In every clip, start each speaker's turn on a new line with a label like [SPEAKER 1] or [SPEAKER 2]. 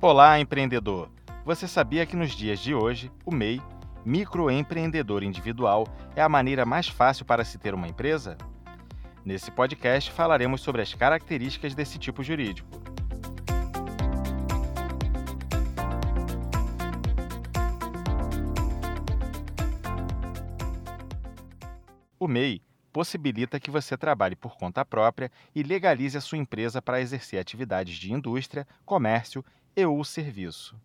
[SPEAKER 1] Olá, empreendedor! Você sabia que nos dias de hoje, o MEI, microempreendedor individual, é a maneira mais fácil para se ter uma empresa? Nesse podcast falaremos sobre as características desse tipo jurídico. O MEI possibilita que você trabalhe por conta própria e legalize a sua empresa para exercer atividades de indústria, comércio e ou serviço.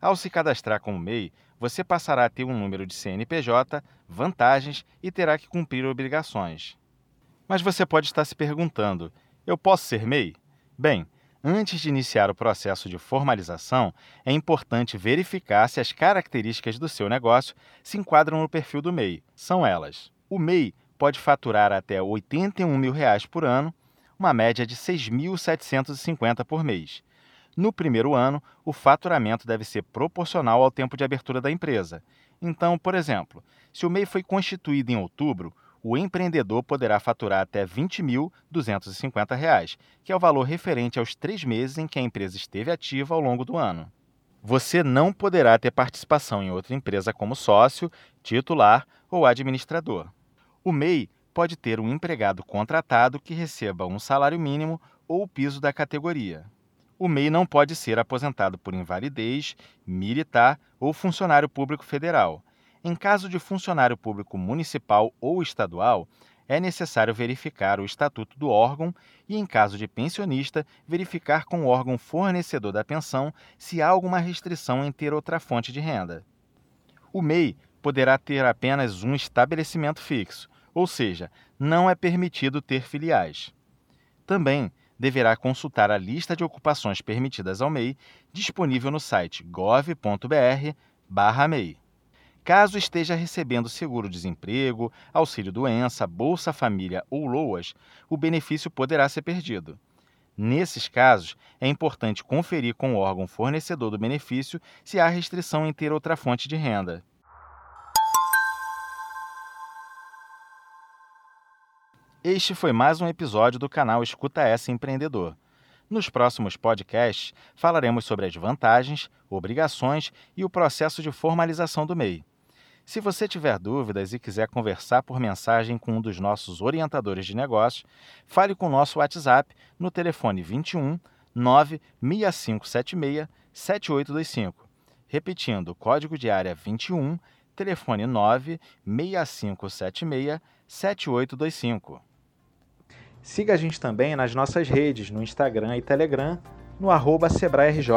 [SPEAKER 1] Ao se cadastrar como MEI, você passará a ter um número de CNPJ, vantagens e terá que cumprir obrigações. Mas você pode estar se perguntando: eu posso ser MEI? Bem, antes de iniciar o processo de formalização, é importante verificar se as características do seu negócio se enquadram no perfil do MEI. São elas: o MEI pode faturar até 81 mil reais por ano, uma média de R$ 6.750 por mês. No primeiro ano, o faturamento deve ser proporcional ao tempo de abertura da empresa. Então, por exemplo, se o MEI foi constituído em outubro, o empreendedor poderá faturar até R$ 20.250, que é o valor referente aos três meses em que a empresa esteve ativa ao longo do ano. Você não poderá ter participação em outra empresa como sócio, titular ou administrador. O MEI pode ter um empregado contratado que receba um salário mínimo ou o piso da categoria o MEI não pode ser aposentado por invalidez, militar ou funcionário público federal. Em caso de funcionário público municipal ou estadual, é necessário verificar o estatuto do órgão e, em caso de pensionista, verificar com o órgão fornecedor da pensão se há alguma restrição em ter outra fonte de renda. O MEI poderá ter apenas um estabelecimento fixo, ou seja, não é permitido ter filiais. Também deverá consultar a lista de ocupações permitidas ao MEI, disponível no site gov.br/mei. Caso esteja recebendo seguro-desemprego, auxílio-doença, Bolsa Família ou LOAS, o benefício poderá ser perdido. Nesses casos, é importante conferir com o órgão fornecedor do benefício se há restrição em ter outra fonte de renda. Este foi mais um episódio do canal Escuta Essa Empreendedor. Nos próximos podcasts, falaremos sobre as vantagens, obrigações e o processo de formalização do MEI. Se você tiver dúvidas e quiser conversar por mensagem com um dos nossos orientadores de negócios, fale com o nosso WhatsApp no telefone 21 96576 7825. Repetindo, código de área 21, telefone 96576 7825. Siga a gente também nas nossas redes, no Instagram e Telegram, no arroba SebraeRJ.